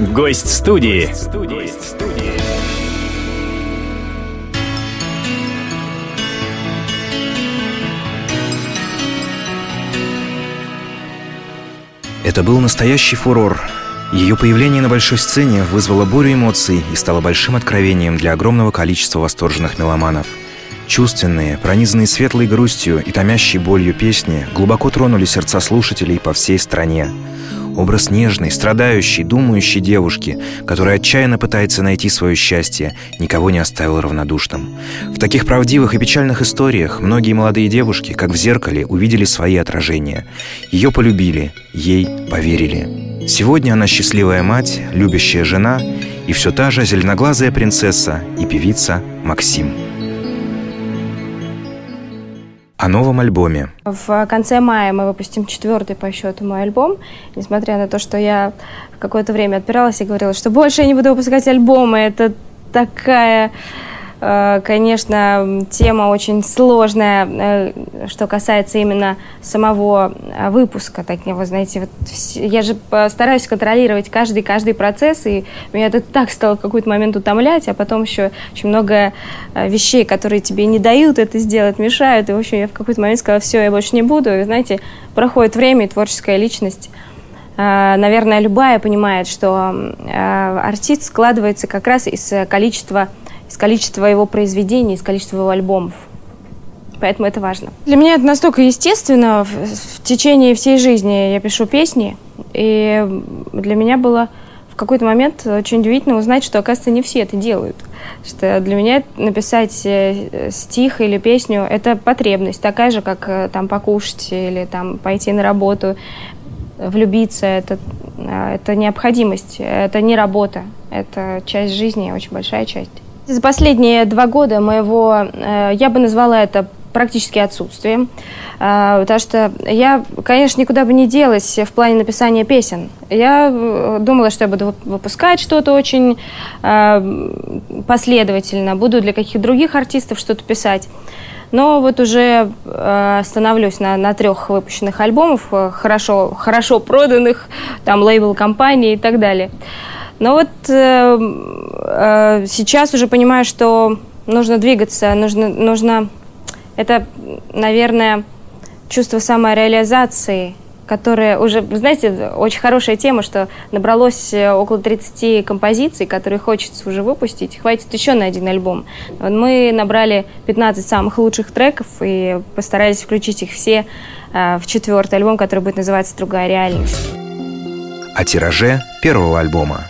Гость студии. Это был настоящий фурор. Ее появление на большой сцене вызвало бурю эмоций и стало большим откровением для огромного количества восторженных меломанов. Чувственные, пронизанные светлой грустью и томящей болью песни глубоко тронули сердца слушателей по всей стране. Образ нежной, страдающей, думающей девушки, которая отчаянно пытается найти свое счастье, никого не оставил равнодушным. В таких правдивых и печальных историях многие молодые девушки, как в зеркале, увидели свои отражения. Ее полюбили, ей поверили. Сегодня она счастливая мать, любящая жена и все та же зеленоглазая принцесса и певица Максим о новом альбоме. В конце мая мы выпустим четвертый по счету мой альбом. Несмотря на то, что я какое-то время отпиралась и говорила, что больше я не буду выпускать альбомы, это такая конечно, тема очень сложная, э, что касается именно самого э, выпуска. Так, вы знаете, вот я же стараюсь контролировать каждый каждый процесс, и меня это так стало в какой-то момент утомлять, а потом еще очень много вещей, которые тебе не дают это сделать, мешают. И, в общем, я в какой-то момент сказала, все, я больше не буду. И, знаете, проходит время, и творческая личность наверное, любая понимает, что артист складывается как раз из количества из количества его произведений, из количества его альбомов. Поэтому это важно. Для меня это настолько естественно. В, в течение всей жизни я пишу песни. И для меня было в какой-то момент очень удивительно узнать, что, оказывается, не все это делают. Что для меня написать э, стих или песню – это потребность, такая же, как э, там покушать или там пойти на работу, влюбиться. Это, э, это необходимость, это не работа, это часть жизни, очень большая часть. За последние два года моего, э, я бы назвала это практически отсутствием, э, потому что я, конечно, никуда бы не делась в плане написания песен. Я э, думала, что я буду выпускать что-то очень последовательно, буду для каких-то других артистов что-то писать. Но вот уже становлюсь на, на трех выпущенных альбомах, хорошо, хорошо проданных, там лейбл компании и так далее. Но вот э, э, сейчас уже понимаю, что нужно двигаться, нужно, нужно... Это, наверное, чувство самореализации, которое уже, знаете, очень хорошая тема, что набралось э, около 30 композиций, которые хочется уже выпустить. Хватит еще на один альбом. Мы набрали 15 самых лучших треков и постарались включить их все в четвертый альбом, который будет называться «Другая реальность». О тираже первого альбома –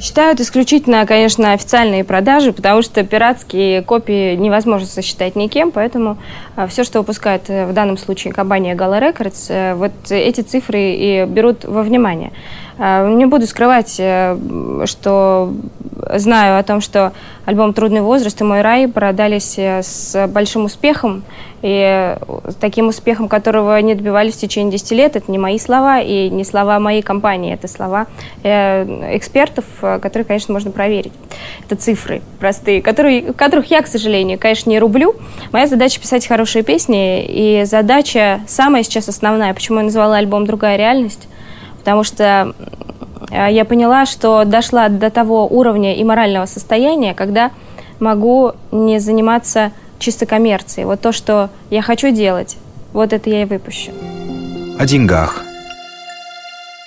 Считают исключительно, конечно, официальные продажи, потому что пиратские копии невозможно сосчитать никем, поэтому а, все, что выпускает э, в данном случае компания Gala Records, э, вот эти цифры и берут во внимание. А, не буду скрывать, э, что знаю о том, что альбом «Трудный возраст» и «Мой рай» продались с большим успехом, и таким успехом, которого не добивались в течение 10 лет. Это не мои слова и не слова моей компании, это слова экспертов, которые, конечно, можно проверить. Это цифры простые, которые, которых я, к сожалению, конечно, не рублю. Моя задача писать хорошие песни, и задача самая сейчас основная, почему я назвала альбом «Другая реальность», потому что э, я поняла, что дошла до того уровня и морального состояния, когда могу не заниматься чисто коммерцией. Вот то, что я хочу делать, вот это я и выпущу. О деньгах.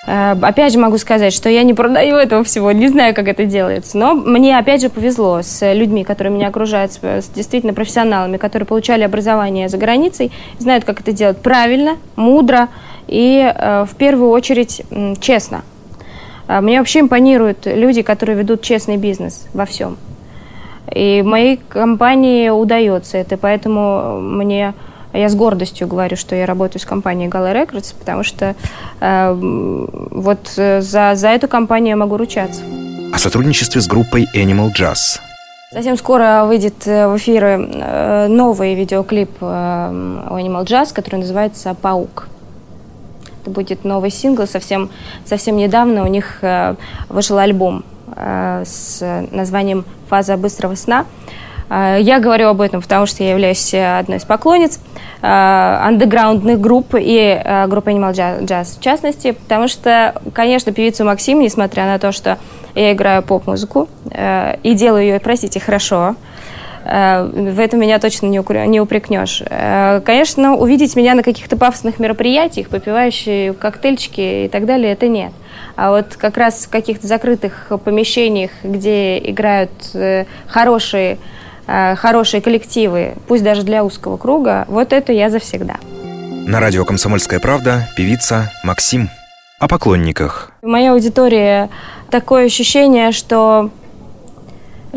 Э, опять же могу сказать, что я не продаю этого всего, не знаю, как это делается. Но мне, опять же, повезло с людьми, которые меня окружают, с действительно профессионалами, которые получали образование за границей, знают, как это делать правильно, мудро и, э, в первую очередь, честно. Э, мне вообще импонируют люди, которые ведут честный бизнес во всем. И моей компании удается это, поэтому мне я с гордостью говорю, что я работаю с компанией Gala Records, потому что э, вот э, за, за эту компанию я могу ручаться. О сотрудничестве с группой Animal Jazz. Совсем скоро выйдет в эфир э, новый видеоклип у Animal Jazz, который называется «Паук». Это будет новый сингл. Совсем, совсем недавно у них вышел альбом с названием «Фаза быстрого сна». А, я говорю об этом, потому что я являюсь э, одной из поклонниц андеграундных групп и группы Animal Jazz в частности, потому что, конечно, певицу Максим, несмотря на то, что я играю поп-музыку э, и делаю ее, простите, хорошо, э, в этом меня точно не упрекнешь. Конечно, увидеть меня на каких-то пафосных мероприятиях, попивающие коктейльчики и так далее, это нет. А вот как раз в каких-то закрытых помещениях, где играют хорошие Э, хорошие коллективы, пусть даже для узкого круга, вот это я завсегда. На радио «Комсомольская правда» певица Максим. О поклонниках. В моей аудитории такое ощущение, что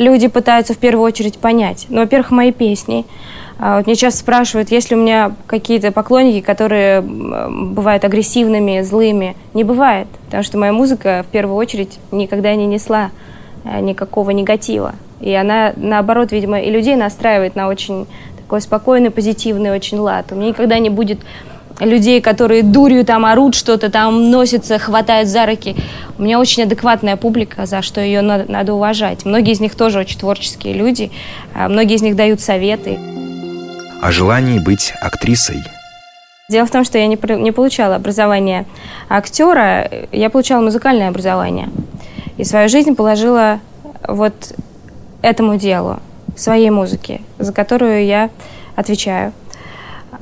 люди пытаются в первую очередь понять. Ну, во-первых, мои песни. А вот мне часто спрашивают, есть ли у меня какие-то поклонники, которые бывают агрессивными, злыми. Не бывает, потому что моя музыка в первую очередь никогда не несла э, никакого негатива. И она, наоборот, видимо, и людей настраивает на очень такой спокойный, позитивный очень лад. У меня никогда не будет людей, которые дурью там орут, что-то там носятся, хватают за руки. У меня очень адекватная публика, за что ее надо, надо уважать. Многие из них тоже очень творческие люди, а многие из них дают советы. О желании быть актрисой. Дело в том, что я не, не получала образование актера, я получала музыкальное образование. И свою жизнь положила вот этому делу, своей музыке, за которую я отвечаю.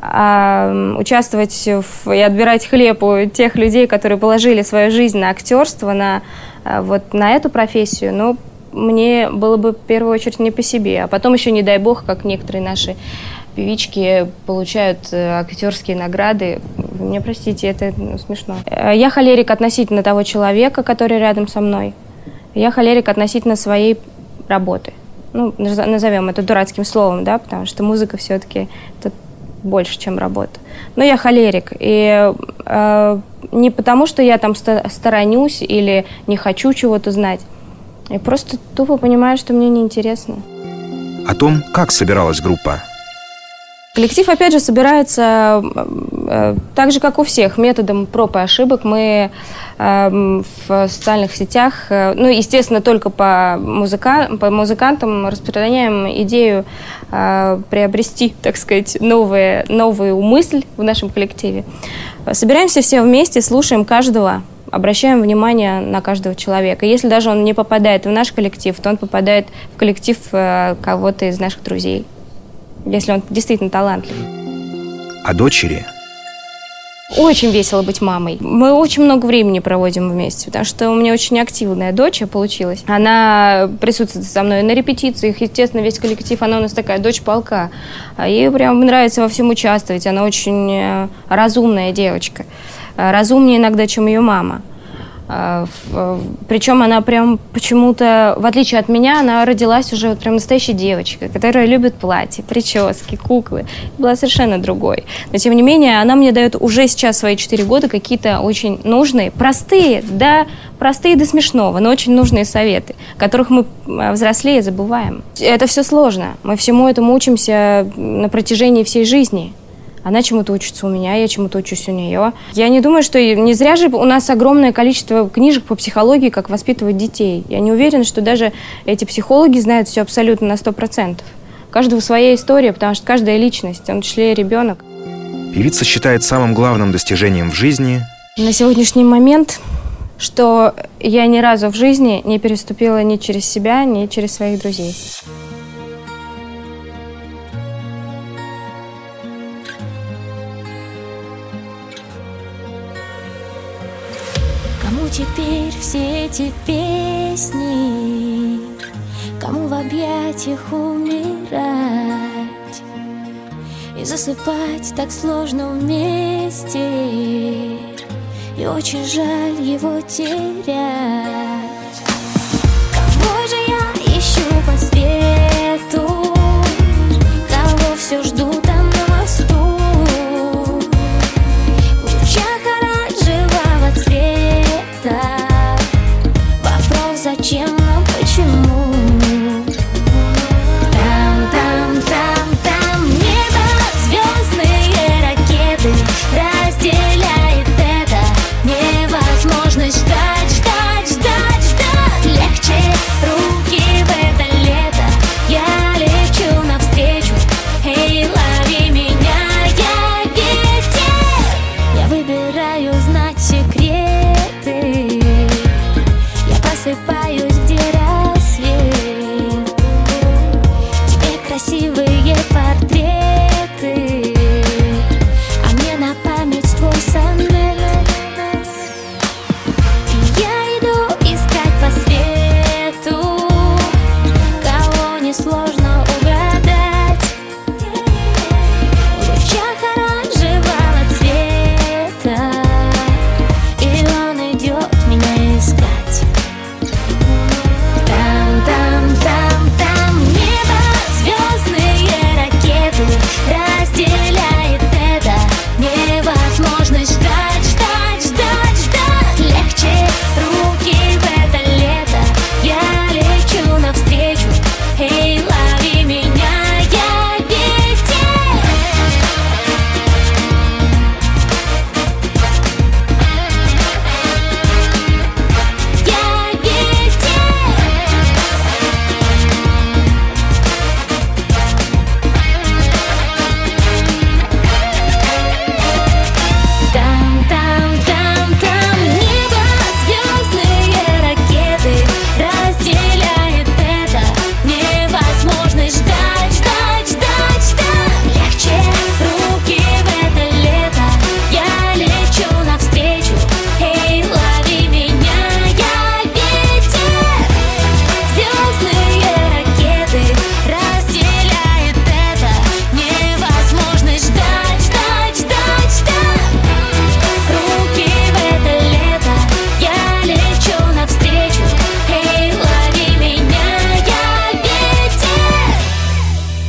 А участвовать в, и отбирать хлеб у тех людей, которые положили свою жизнь на актерство, на, а, вот, на эту профессию, ну, мне было бы в первую очередь не по себе. А потом еще, не дай бог, как некоторые наши певички получают э, актерские награды. Мне простите, это ну, смешно. Э, я холерик относительно того человека, который рядом со мной. Я холерик относительно своей работы. Ну, назовем это дурацким словом, да, потому что музыка все-таки это больше, чем работа. Но я холерик. И э, не потому, что я там сторонюсь или не хочу чего-то знать. Я просто тупо понимаю, что мне неинтересно. О том, как собиралась группа. Коллектив, опять же, собирается так же, как у всех, методом проб и ошибок. Мы Эм, в социальных сетях, э, ну, естественно, только по, музыка, по музыкантам распространяем идею э, приобрести, так сказать, новые, новую мысль в нашем коллективе. Собираемся все вместе, слушаем каждого, обращаем внимание на каждого человека. Если даже он не попадает в наш коллектив, то он попадает в коллектив э, кого-то из наших друзей, если он действительно талантлив. А дочери очень весело быть мамой. Мы очень много времени проводим вместе, потому что у меня очень активная дочь получилась. Она присутствует со мной на репетициях, естественно, весь коллектив, она у нас такая дочь полка. А ей прям нравится во всем участвовать, она очень э, разумная девочка. Э, разумнее иногда, чем ее мама. А, Причем она прям почему-то, в отличие от меня, она родилась уже прям настоящей девочкой, которая любит платья, прически, куклы. Была совершенно другой. Но тем не менее, она мне дает уже сейчас свои 4 года какие-то очень нужные, простые, да, простые до смешного, но очень нужные советы, которых мы а, взрослее забываем. Это все сложно. Мы всему этому учимся на протяжении всей жизни. Она чему-то учится у меня, я чему-то учусь у нее. Я не думаю, что не зря же у нас огромное количество книжек по психологии, как воспитывать детей. Я не уверена, что даже эти психологи знают все абсолютно на сто процентов. У каждого своя история, потому что каждая личность, в том числе и ребенок. Певица считает самым главным достижением в жизни на сегодняшний момент, что я ни разу в жизни не переступила ни через себя, ни через своих друзей. Теперь все эти песни? Кому в объятиях умирать? И засыпать так сложно вместе И очень жаль его терять